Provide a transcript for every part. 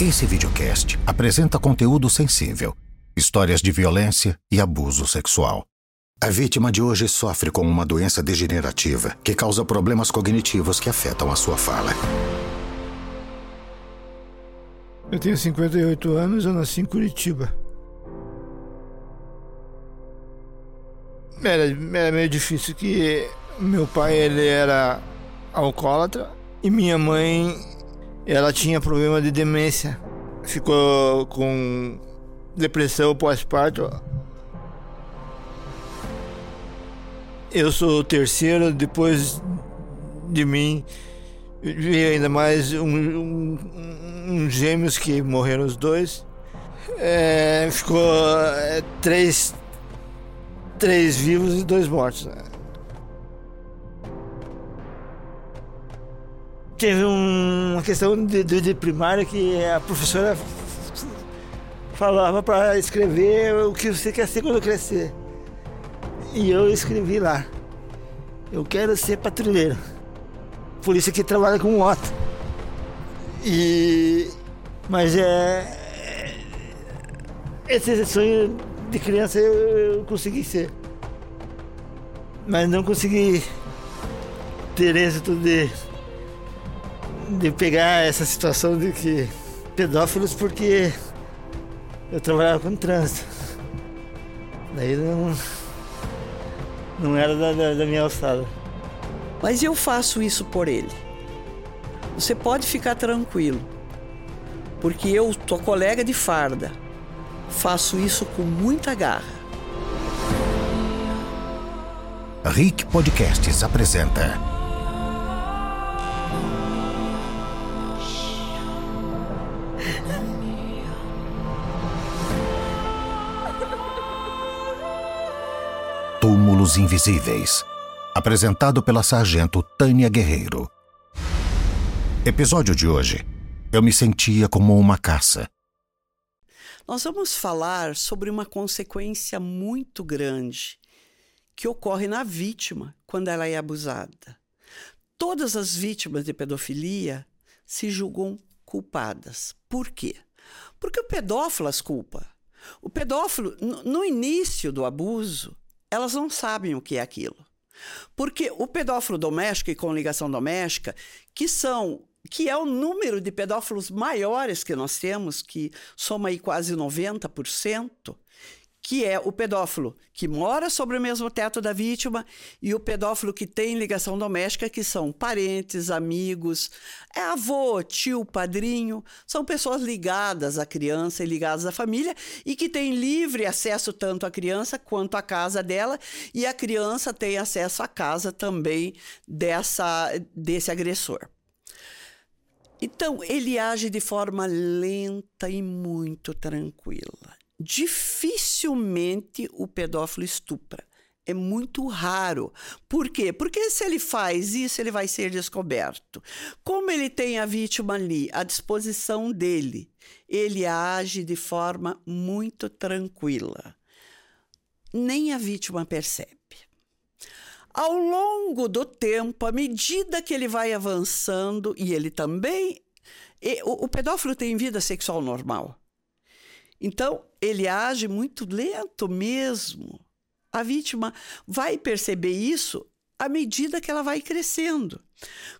Esse videocast apresenta conteúdo sensível, histórias de violência e abuso sexual. A vítima de hoje sofre com uma doença degenerativa que causa problemas cognitivos que afetam a sua fala. Eu tenho 58 anos, eu nasci em Curitiba. Era, era meio difícil que meu pai ele era alcoólatra e minha mãe ela tinha problema de demência. Ficou com depressão pós-parto. Eu sou o terceiro, depois de mim veio ainda mais um, um, um gêmeos que morreram os dois. É, ficou é, três, três vivos e dois mortos. Né? Teve um, uma questão de, de, de primária que a professora falava para escrever o que você quer ser quando crescer. E eu escrevi lá. Eu quero ser patrulheiro. Polícia que trabalha com moto. E. Mas é. Esse sonho de criança eu, eu consegui ser. Mas não consegui ter êxito de de pegar essa situação de que pedófilos porque eu trabalhava com trânsito. Daí não, não era da, da, da minha alçada. Mas eu faço isso por ele. Você pode ficar tranquilo, porque eu, tua colega de farda, faço isso com muita garra. Rick Podcasts apresenta Túmulos Invisíveis. Apresentado pela sargento Tânia Guerreiro. Episódio de hoje. Eu me sentia como uma caça. Nós vamos falar sobre uma consequência muito grande que ocorre na vítima quando ela é abusada. Todas as vítimas de pedofilia se julgam culpadas. Por quê? Porque o pedófilo as culpa. O pedófilo, no início do abuso, elas não sabem o que é aquilo. Porque o pedófilo doméstico e com ligação doméstica, que são que é o número de pedófilos maiores que nós temos, que soma aí quase 90%, que é o pedófilo que mora sobre o mesmo teto da vítima e o pedófilo que tem ligação doméstica, que são parentes, amigos, é avô, tio, padrinho, são pessoas ligadas à criança e ligadas à família e que têm livre acesso tanto à criança quanto à casa dela e a criança tem acesso à casa também dessa desse agressor. Então, ele age de forma lenta e muito tranquila dificilmente o pedófilo estupra. É muito raro. Por quê? Porque se ele faz isso, ele vai ser descoberto. Como ele tem a vítima ali à disposição dele, ele age de forma muito tranquila. Nem a vítima percebe. Ao longo do tempo, à medida que ele vai avançando, e ele também. O pedófilo tem vida sexual normal. Então, ele age muito lento mesmo. A vítima vai perceber isso à medida que ela vai crescendo.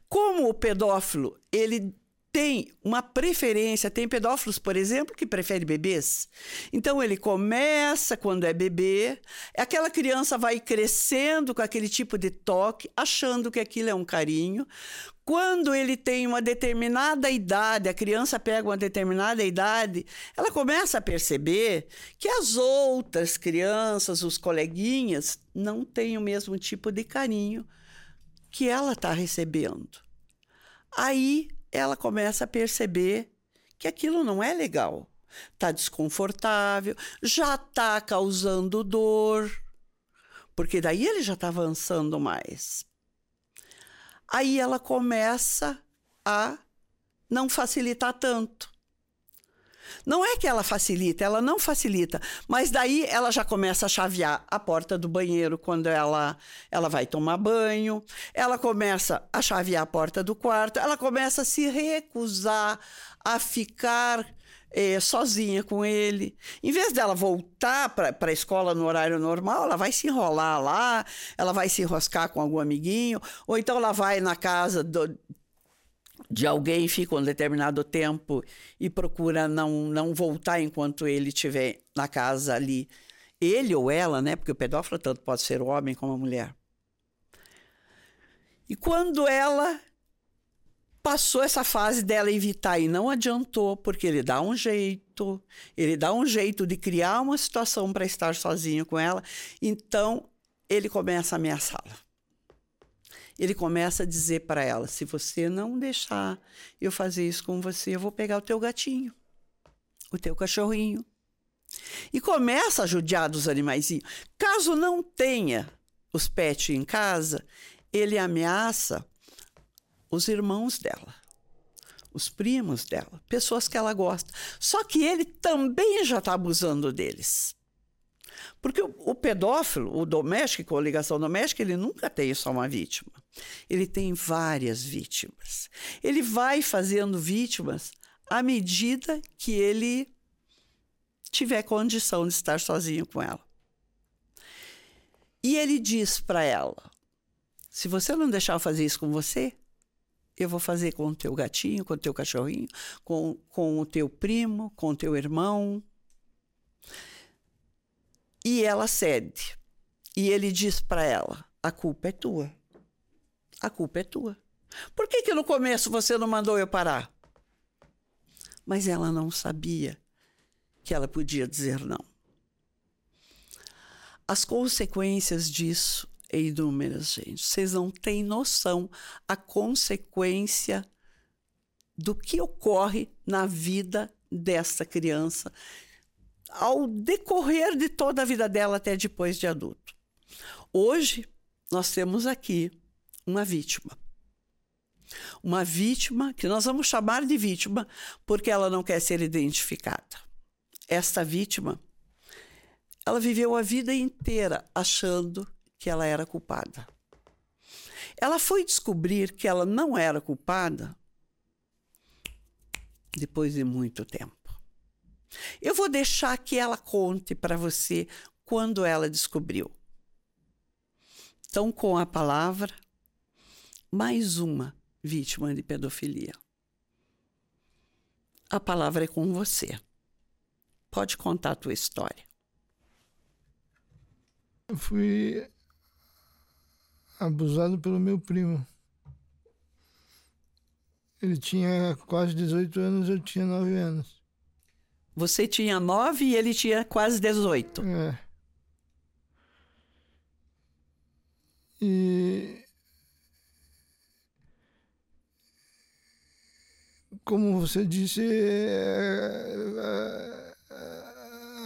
Como o pedófilo, ele tem uma preferência, tem pedófilos, por exemplo, que preferem bebês. Então ele começa quando é bebê, aquela criança vai crescendo com aquele tipo de toque, achando que aquilo é um carinho. Quando ele tem uma determinada idade, a criança pega uma determinada idade, ela começa a perceber que as outras crianças, os coleguinhas, não têm o mesmo tipo de carinho que ela está recebendo. Aí ela começa a perceber que aquilo não é legal. Está desconfortável, já está causando dor, porque daí ele já está avançando mais. Aí ela começa a não facilitar tanto. Não é que ela facilita, ela não facilita, mas daí ela já começa a chavear a porta do banheiro quando ela, ela vai tomar banho, ela começa a chavear a porta do quarto, ela começa a se recusar a ficar é, sozinha com ele. Em vez dela voltar para a escola no horário normal, ela vai se enrolar lá, ela vai se enroscar com algum amiguinho, ou então ela vai na casa do, de alguém, fica um determinado tempo e procura não, não voltar enquanto ele estiver na casa ali. Ele ou ela, né? Porque o pedófilo tanto pode ser o homem como a mulher. E quando ela passou essa fase dela evitar e não adiantou, porque ele dá um jeito, ele dá um jeito de criar uma situação para estar sozinho com ela, então ele começa a ameaçá-la. Ele começa a dizer para ela: se você não deixar eu fazer isso com você, eu vou pegar o teu gatinho, o teu cachorrinho. E começa a judiar dos animaizinhos. Caso não tenha os pets em casa, ele ameaça os irmãos dela, os primos dela, pessoas que ela gosta. Só que ele também já está abusando deles. Porque o, o, pedófilo, o doméstico, a ligação doméstica, ele nunca tem só uma vítima. Ele tem várias vítimas. Ele vai fazendo vítimas à medida que ele tiver condição de estar sozinho com ela. E ele diz para ela: se você não deixar eu fazer isso com você, eu vou fazer com o teu gatinho, com o teu cachorrinho, com, com o teu primo, com o teu irmão. E ela cede. E ele diz para ela: a culpa é tua. A culpa é tua. Por que, que no começo você não mandou eu parar? Mas ela não sabia que ela podia dizer não. As consequências disso é inúmeras, gente. Vocês não têm noção a consequência do que ocorre na vida dessa criança ao decorrer de toda a vida dela até depois de adulto. Hoje, nós temos aqui uma vítima. Uma vítima que nós vamos chamar de vítima porque ela não quer ser identificada. Esta vítima, ela viveu a vida inteira achando que ela era culpada. Ela foi descobrir que ela não era culpada depois de muito tempo. Eu vou deixar que ela conte para você quando ela descobriu. Então, com a palavra, mais uma vítima de pedofilia. A palavra é com você. Pode contar a tua história. Eu fui abusado pelo meu primo. Ele tinha quase 18 anos, eu tinha 9 anos. Você tinha 9 e ele tinha quase 18. É. E. Como você disse, é,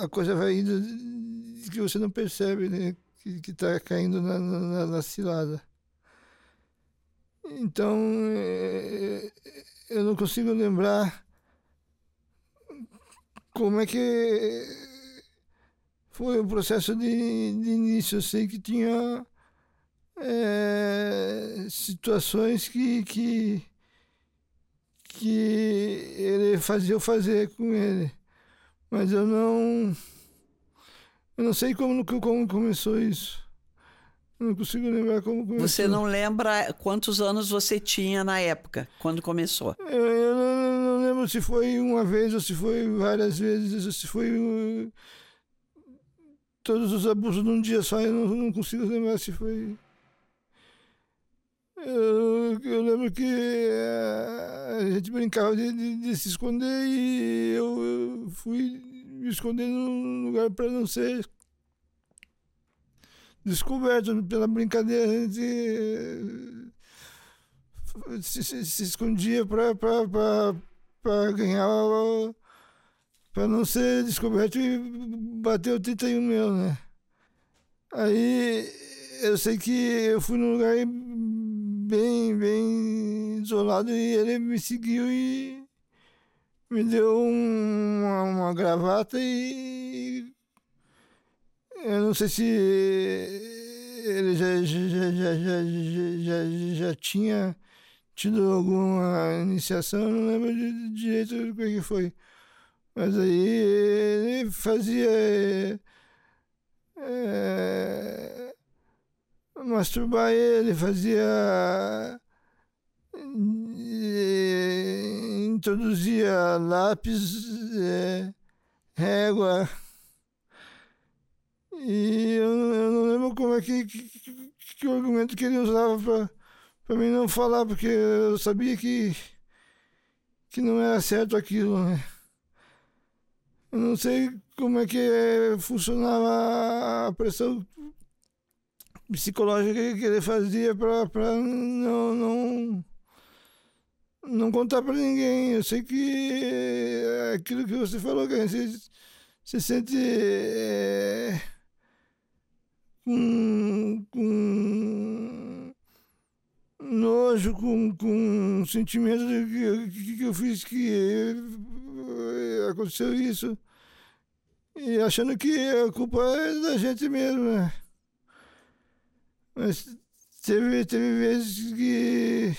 a coisa vai indo que você não percebe, né? que está caindo na, na, na, cilada. Então, é, eu não consigo lembrar como é que foi o processo de, de início. Eu sei que tinha é, situações que, que, que ele fazia eu fazer com ele, mas eu não eu não sei como, como começou isso. Eu não consigo lembrar como começou. Você não lembra quantos anos você tinha na época, quando começou? Eu, eu não, lembro se foi uma vez ou se foi várias vezes, ou se foi uh, todos os abusos num dia só. Eu não, não consigo lembrar se foi. Eu, eu, lembro que uh, a gente brincava de, de, de se esconder e eu, eu fui me esconder num lugar para não ser descoberto pela brincadeira. A gente se, se, se escondia para ganhar, para não ser descoberto e bater o 31 meu, né? Aí eu sei que eu fui num lugar bem, bem isolado e ele me seguiu e me deu uma, uma gravata e eu não sei se ele já, já, já, já, já, já tinha tido alguma iniciação, não lembro de, direito o que foi. Mas aí ele fazia. É, masturbar ele, fazia. É, introduzia lápis, é, régua. E eu, eu, não lembro como é que, que, que o argumento que ele usava para mim não falar, porque eu sabia que, que não era certo aquilo, né? Eu não sei como é que funcionava a pressão psicológica que ele fazia para não, não, não contar para ninguém. Eu sei que é aquilo que você falou, que gente se sente é, com, com nojo, com, com sentimento de que, que eu fiz que aconteceu isso. E achando que a culpa é da gente mesmo, né? Mas teve, teve vezes que.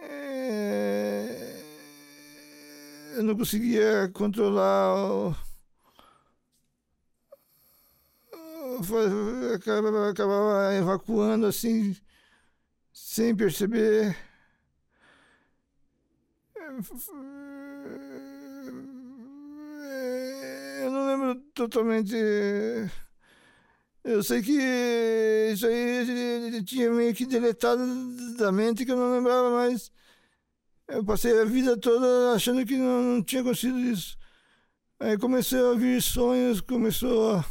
É, eu não conseguia controlar. O, acabava, acabava evacuando assim, sem perceber eu não lembro totalmente. Eu sei que isso aí tinha meio que deletado da mente que eu não lembrava mais. Eu passei a vida toda achando que não, não tinha acontecido isso. Aí comecei a ouvir sonhos, começou a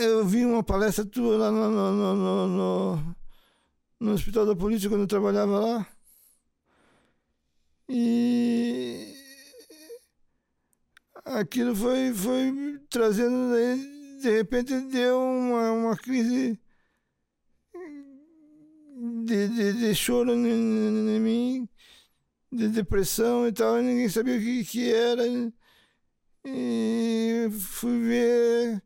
eu vi uma palestra tua lá no, no, no, no no Hospital da Polícia quando eu trabalhava lá. E aquilo foi, foi trazendo, de repente deu uma, uma crise de, de, de choro em, mim, de depressão e tal, ninguém sabia o que, que era. E fui ver,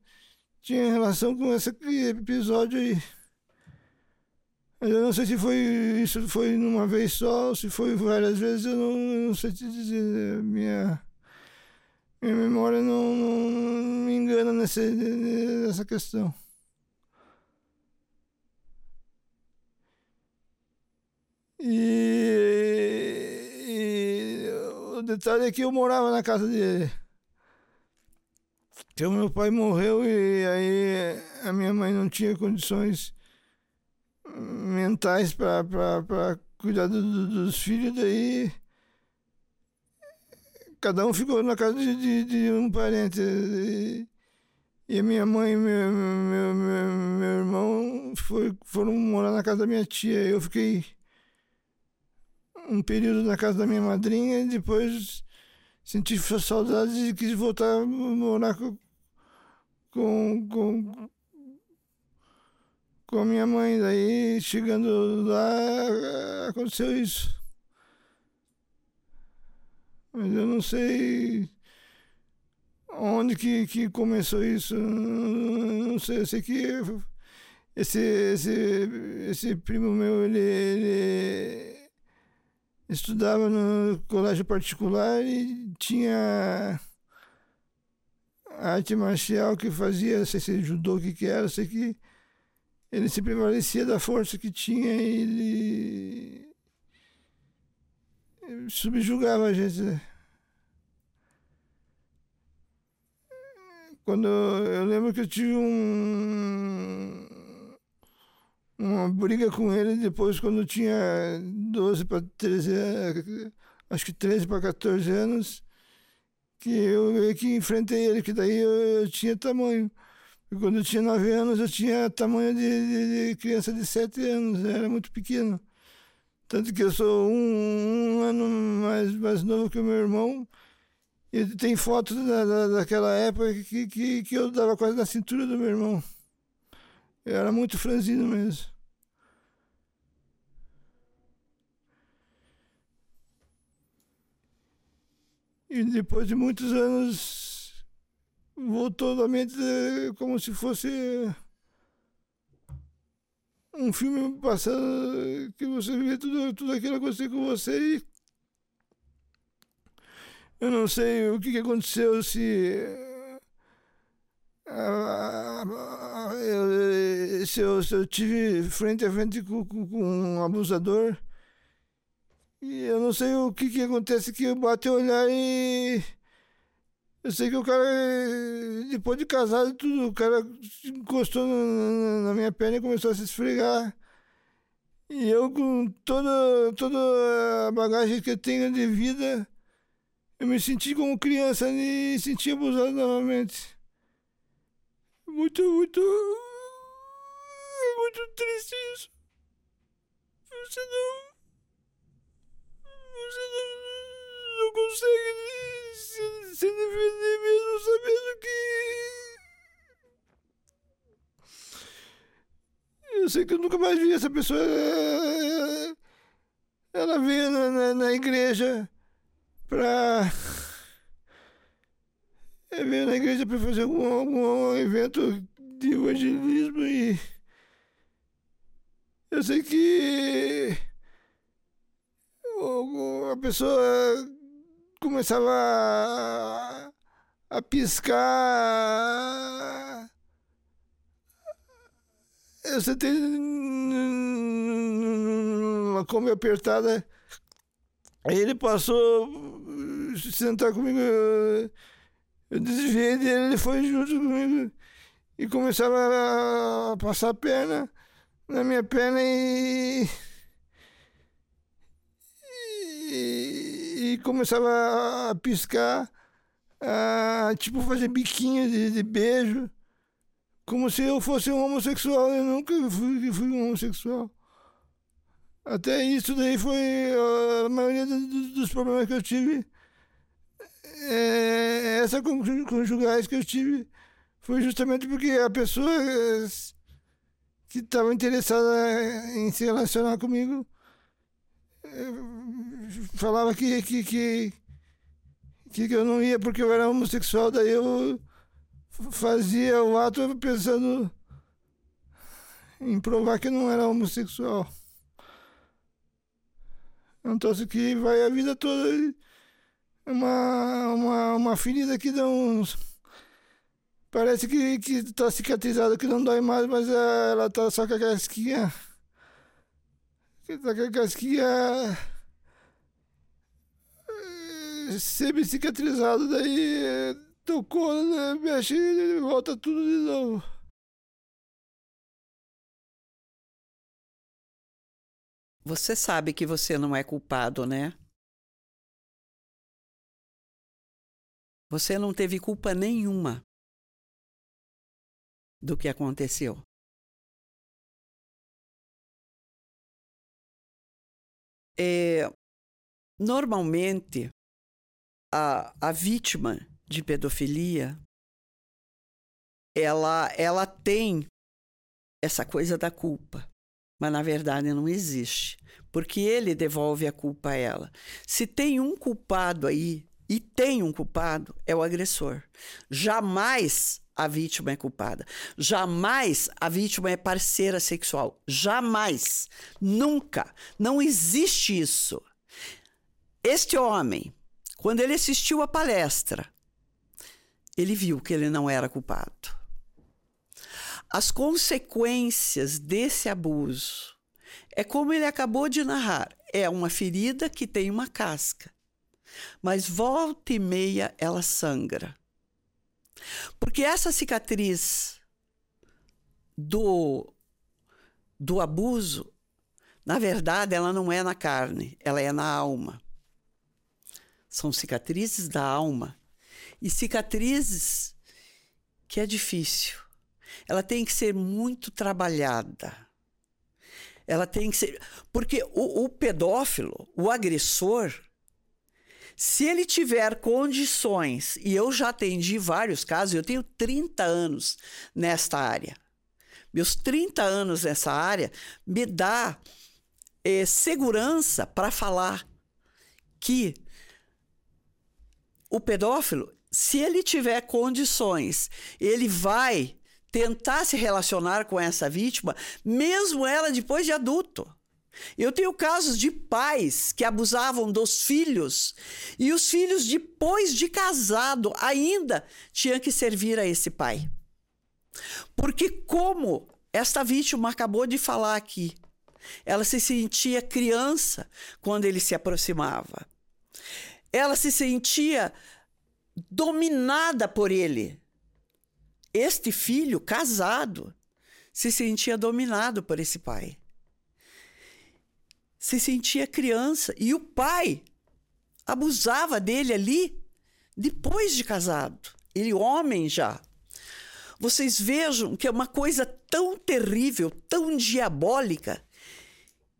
tinha relação com esse episódio aí. Eu não sei se foi isso foi numa vez só, se foi várias vezes, eu não, não sei te dizer. Minha, minha memória não, não, me engana nessa, nessa questão. E, e, o detalhe é que eu morava na casa dele. Então meu pai morreu e aí a minha mãe não tinha condições mentais para cuidar do, do, dos filhos, daí cada um ficou na casa de, de, de um parente. E, e, a minha mãe e meu, meu, meu, meu irmão foi, foram morar na casa da minha tia. Eu fiquei um período na casa da minha madrinha e depois senti saudade e quis voltar a morar com, com, com, com a minha mãe. Daí, chegando lá, aconteceu isso. Mas eu não sei onde que, que começou isso. Não sei, eu sei que esse, esse, esse primo meu, ele, ele estudava no colégio particular e tinha arte marcial que fazia, sei se judô, o que que era, sei que ele se prevalecia da força que tinha e ele, ele subjugava a gente. Né? Quando eu lembro que eu tive um, uma briga com ele depois quando tinha 12 para 13 acho que 13 para 14 anos, que eu que enfrentei ele, que daí eu, eu tinha tamanho. E quando eu tinha nove anos, eu tinha tamanho de, de, de criança de sete anos, era muito pequeno. Tanto que eu sou um, um, ano mais, mais novo que o meu irmão. E tem fotos da, da, daquela época que, que, que eu dava quase na cintura do meu irmão. Eu era muito franzino mesmo. E depois de muitos anos voltou na mente eh, como se fosse um filme passando que você vê tudo, tudo aquilo acontecer com você e eu não sei o que, aconteceu, se, eu, se, eu, se eu tive frente a frente com, com, com, um abusador. E eu não sei o que, que acontece que eu bati o olhar e. Eu sei que o cara, depois de casado e tudo, o cara encostou na, na minha perna e começou a se esfregar. E eu, com toda, toda a bagagem que eu tenho de vida, eu me senti como criança e senti abusado novamente. Muito, muito. Muito triste isso. Você não. Você não, não consegue se, se defender mesmo sabendo que. Eu sei que eu nunca mais vi essa pessoa. Ela veio na, na, na igreja para é, veio na igreja para fazer algum, algum evento de evangelismo e eu sei que a pessoa começava a, a piscar. Eu sentei numa Kombi apertada Aí ele passou se sentar comigo, eu, eu desviei dele, ele foi junto comigo e começava a passar a perna na minha perna e. e, e começava a piscar, a, tipo fazer biquinho de, de beijo, como se eu fosse um homossexual. Eu nunca fui, fui um homossexual. Até isso daí foi a maioria dos problemas que eu tive. É, essa conjugais que eu tive foi justamente porque a pessoa que estava interessada em se relacionar comigo é, falava que, que, que, que eu não ia porque eu era homossexual, daí eu fazia o ato pensando em provar que não era homossexual. É um troço que vai a vida toda. Uma, uma, uma ferida que dá uns. Parece que, que tá cicatrizada, que não dói mais, mas ela tá só com a casquinha. Tá com a casquinha. Eh, semi-cicatrizado, daí eh, tocou, né, mexe e volta tudo de novo. Você sabe que você não é culpado, né? Você não teve culpa nenhuma do que aconteceu. É, normalmente, a, a vítima de pedofilia ela, ela tem essa coisa da culpa mas na verdade não existe, porque ele devolve a culpa a ela. Se tem um culpado aí, e tem um culpado, é o agressor. Jamais a vítima é culpada. Jamais a vítima é parceira sexual. Jamais. Nunca. Não existe isso. Este homem, quando ele assistiu a palestra, ele viu que ele não era culpado. As consequências desse abuso é como ele acabou de narrar: é uma ferida que tem uma casca, mas volta e meia ela sangra. Porque essa cicatriz do, do abuso, na verdade, ela não é na carne, ela é na alma. São cicatrizes da alma. E cicatrizes que é difícil ela tem que ser muito trabalhada. Ela tem que ser. Porque o, o pedófilo, o agressor, se ele tiver condições, e eu já atendi vários casos, eu tenho 30 anos nesta área. Meus 30 anos nessa área me dá é, segurança para falar que o pedófilo se ele tiver condições, ele vai tentar se relacionar com essa vítima, mesmo ela depois de adulto. Eu tenho casos de pais que abusavam dos filhos e os filhos, depois de casado, ainda tinham que servir a esse pai. Porque, como esta vítima acabou de falar aqui, ela se sentia criança quando ele se aproximava. Ela se sentia dominada por ele. Este filho, casado, se sentia dominado por esse pai se sentia criança e o pai abusava dele ali depois de casado, ele homem já. Vocês vejam que é uma coisa tão terrível, tão diabólica,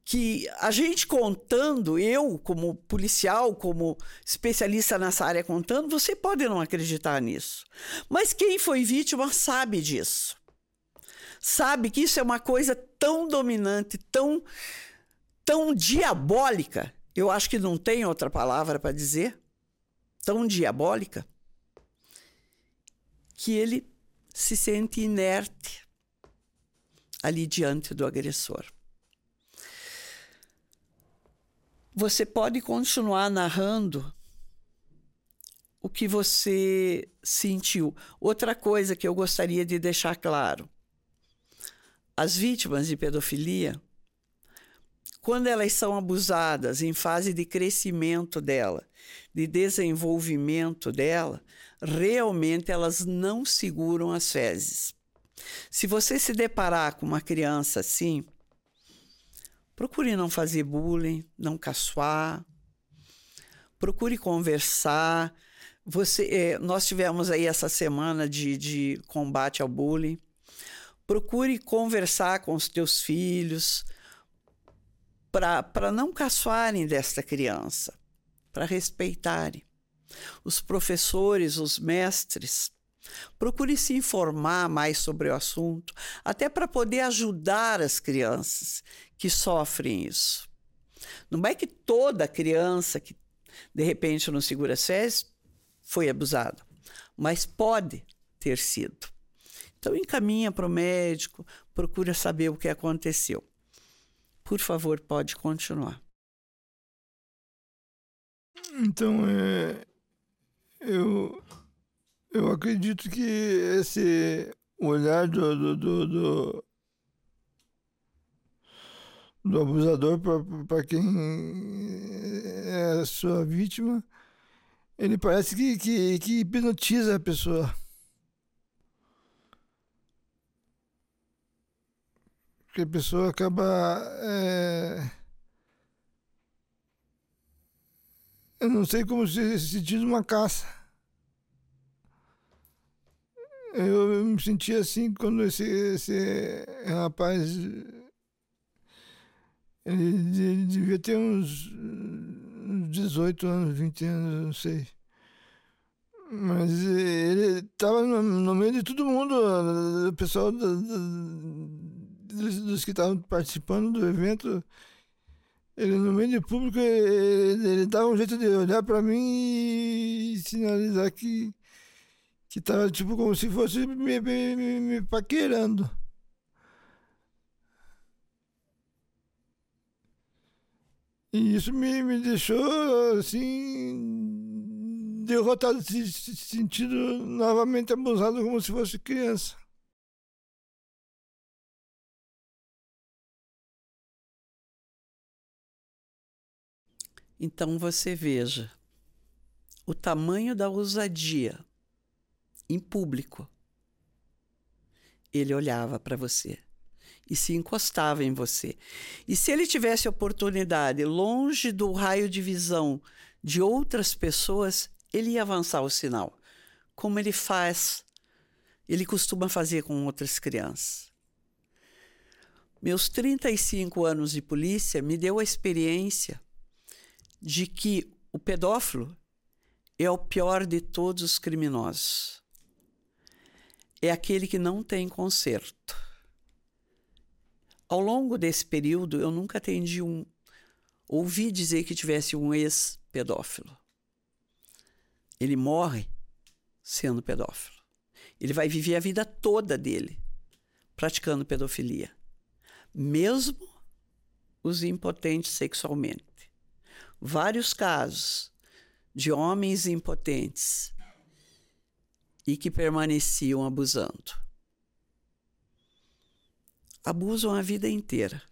que a gente contando, eu como policial, como especialista nessa área contando, você pode não acreditar nisso. Mas quem foi vítima sabe disso. Sabe que isso é uma coisa tão dominante, tão tão diabólica, eu acho que não tem outra palavra para dizer, tão diabólica, que ele se sente inerte ali diante do agressor. Você pode continuar narrando o que você sentiu. Outra coisa que eu gostaria de deixar claro: as vítimas de pedofilia quando elas são abusadas em fase de crescimento dela, de desenvolvimento dela, realmente elas não seguram as fezes. Se você se deparar com uma criança assim, procure não fazer bullying, não caçoar, procure conversar. Você, é, nós tivemos aí essa semana de, de combate ao bullying. Procure conversar com os teus filhos, para não caçoarem desta criança, para respeitarem. Os professores, os mestres, procure se informar mais sobre o assunto, até para poder ajudar as crianças que sofrem isso. Não é que toda criança que de repente não segura SES foi abusada, mas pode ter sido. Então encaminha para o médico, procura saber o que aconteceu. Por favor, pode continuar. Então, é, eu, eu acredito que esse olhar do, do, do, do, do abusador para quem é a sua vítima, ele parece que, que, que hipnotiza a pessoa. Que a pessoa acaba. É... Eu não sei como se sentir uma caça. Eu me senti assim quando esse, esse rapaz. Ele devia ter uns 18 anos, 20 anos, não sei. Mas ele estava no, no, meio de todo mundo, o pessoal da, dos, dos que estavam participando do evento, ele no meio de público, ele, ele dava um jeito de olhar para mim e sinalizar que que tava tipo como se fosse me, me, me, me paquerando. E isso me, me deixou assim derrotado, se sentido novamente abusado como se fosse criança. Então você veja o tamanho da ousadia em público. Ele olhava para você e se encostava em você. E se ele tivesse oportunidade, longe do raio de visão de outras pessoas, ele ia avançar o sinal, como ele faz, ele costuma fazer com outras crianças. Meus 35 anos de polícia me deu a experiência de que o pedófilo é o pior de todos os criminosos. É aquele que não tem conserto. Ao longo desse período, eu nunca atendi um. Ouvi dizer que tivesse um ex-pedófilo. Ele morre sendo pedófilo. Ele vai viver a vida toda dele praticando pedofilia. Mesmo os impotentes sexualmente. Vários casos de homens impotentes e que permaneciam abusando. Abusam a vida inteira,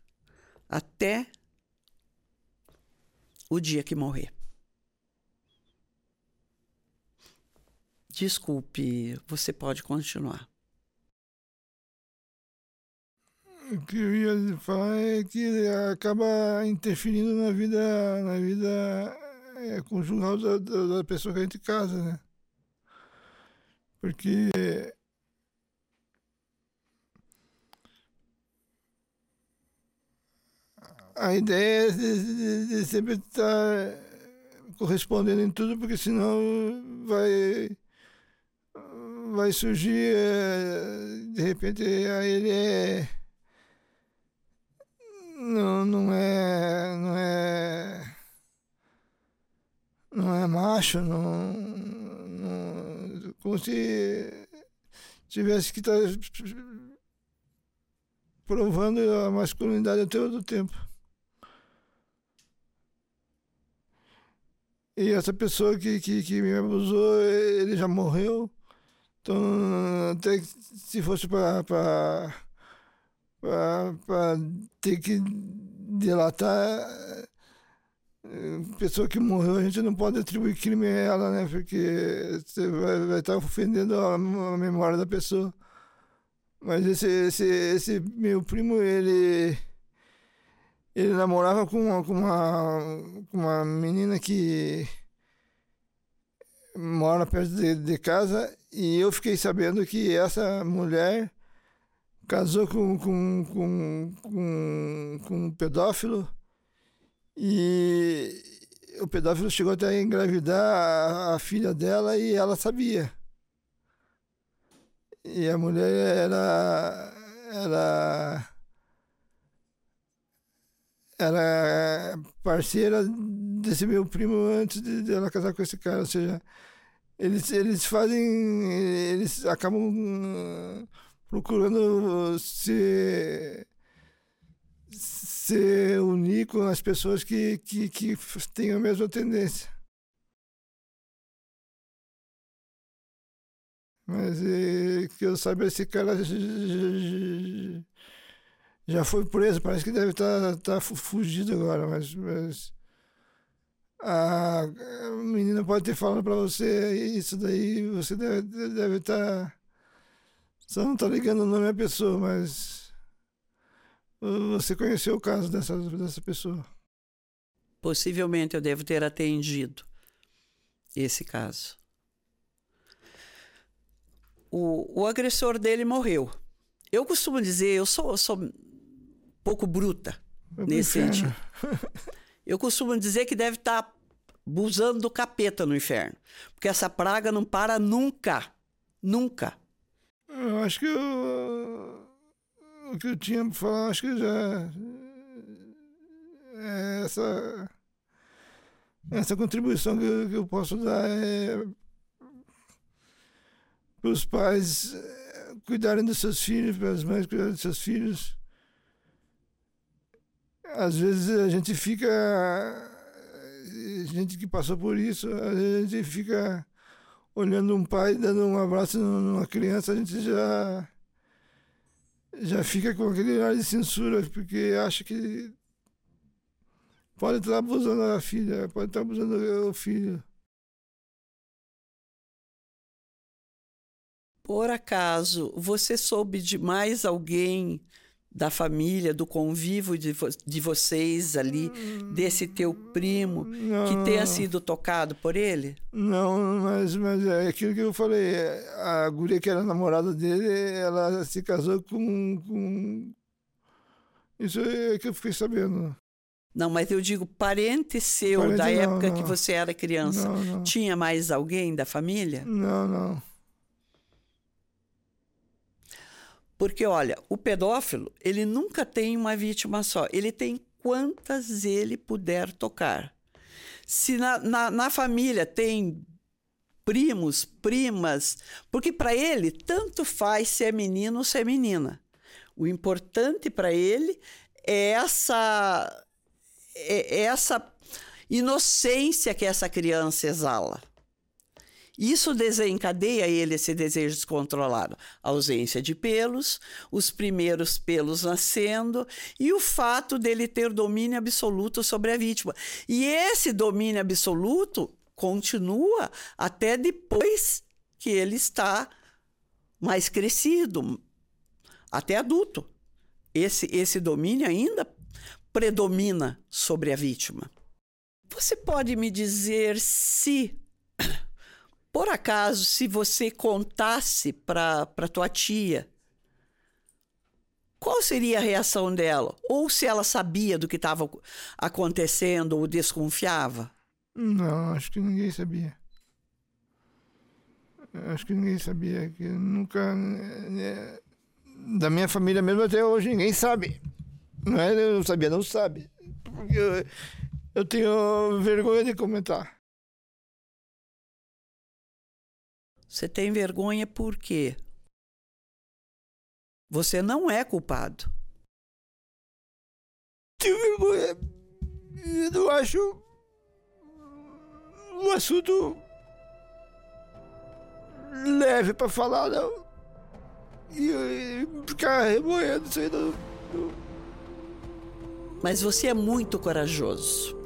até o dia que morrer. Desculpe, você pode continuar. Que eu ia falar é que acaba interferindo na vida, na vida é, conjugal da, da, pessoa que a gente casa, né? Porque a ideia é de, de, de sempre estar correspondendo em tudo, porque senão vai vai surgir é, de repente aí ele é não, não é não é não é macho não, não como se tivesse que estar provando a masculinidade todo o tempo. E essa pessoa que, que, que me abusou ele já morreu então, até se fosse para ter que delatar eh, pessoa que morreu, a gente não pode atribuir crime a ela, né? Porque você vai, vai estar ofendendo a, a, memória da pessoa. Mas esse, esse, esse meu primo, ele ele namorava com uma, com uma, com uma menina que mora perto de, de casa e eu fiquei sabendo que essa mulher casou com, com, com, com, com um pedófilo e o pedófilo chegou até a engravidar a, a filha dela e ela sabia. E a mulher era, era, era parceira desse meu primo antes de, de ela casar com esse cara. Ou seja, eles, eles fazem. Eles acabam procurando se, se unir com as pessoas que, que, que têm a mesma tendência. Mas e, que eu saiba, esse cara já, foi preso, parece que deve estar tá, tá fugido agora, mas, mas a menina pode ter falado para você isso daí, você deve, deve estar. Tá, só não está ligando o nome à pessoa, mas você conheceu o caso dessa, dessa pessoa. Possivelmente eu devo ter atendido esse caso. O, o agressor dele morreu. Eu costumo dizer, eu sou, sou um pouco bruta nesse sentido. Eu costumo dizer que deve estar tá busando do capeta no inferno. Porque essa praga não para nunca. Nunca. Eu acho que eu, o que eu tinha para falar, acho que já. É essa. Essa contribuição que eu, que eu posso dar é para os pais é, cuidarem dos seus filhos, para as mães cuidarem dos seus filhos às vezes a gente fica. Gente que passou por isso, a gente fica olhando um pai dando um abraço numa criança, a gente já. já fica com aquele ar de censura, porque acha que. pode estar abusando da filha, pode estar abusando do filho. Por acaso, você soube de mais alguém da família, do convívio de, vo de vocês ali, desse teu primo, não, que tenha sido tocado por ele? Não, mas, mas é aquilo que eu falei. A guria que era namorada dele, ela se casou com. com... Isso é que eu fiquei sabendo. Não, mas eu digo, parente seu, parente da não, época não. que você era criança, tinha mais alguém da família? Não, não. Porque, olha, o pedófilo, ele nunca tem uma vítima só. Ele tem quantas ele puder tocar. Se na, na, na família tem primos, primas, porque para ele tanto faz se é menino ou se é menina. O importante para ele é essa é essa inocência que essa criança exala. Isso desencadeia ele esse desejo descontrolado. A ausência de pelos, os primeiros pelos nascendo e o fato dele ter domínio absoluto sobre a vítima. E esse domínio absoluto continua até depois que ele está mais crescido, até adulto. Esse, esse domínio ainda predomina sobre a vítima. Você pode me dizer se, por acaso, se você contasse para tua tia, qual seria a reação dela? Ou se ela sabia do que estava acontecendo ou desconfiava? Não, acho que ninguém sabia. Acho que ninguém sabia. Que nunca. É, da minha família mesmo até hoje ninguém sabe. Não é eu não sabia, não sabe. Porque eu, eu tenho vergonha de comentar. Você tem vergonha por quê? Você não é culpado. Tenho vergonha. Eu não acho um assunto leve para falar, não. E, ficar remoendo isso aí não. Mas você é muito corajoso.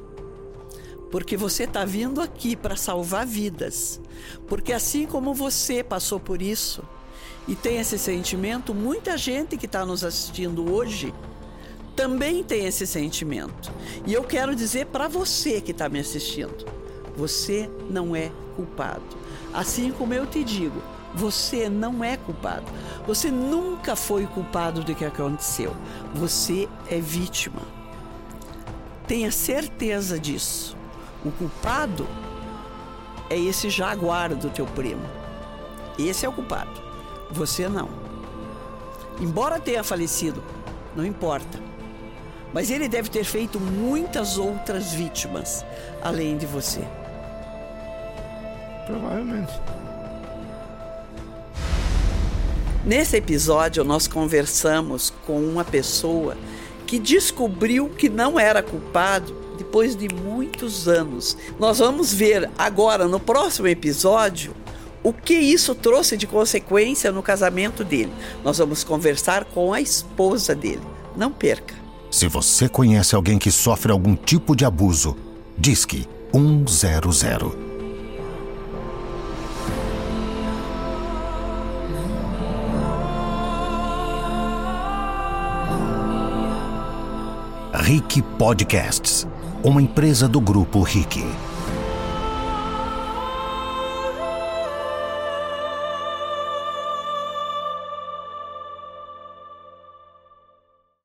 Porque você está vindo aqui para salvar vidas. Porque assim como você passou por isso e tem esse sentimento, muita gente que está nos assistindo hoje também tem esse sentimento. E eu quero dizer para você que está me assistindo você não é culpado. Assim como eu te digo, você não é culpado. Você nunca foi culpado do que aconteceu. Você é vítima. Tenha certeza disso. O culpado é esse jaguar do teu primo. Esse é o culpado. Você não. Embora tenha falecido, não importa. Mas ele deve ter feito muitas outras vítimas além de você. Provavelmente. Nesse episódio, nós conversamos com uma pessoa que descobriu que não era culpado depois de muitos anos. Nós vamos ver agora, no próximo episódio, o que isso trouxe de consequência no casamento dele. Nós vamos conversar com a esposa dele. Não perca. Se você conhece alguém que sofre algum tipo de abuso, disque 100. Rick Podcasts, uma empresa do grupo Rick.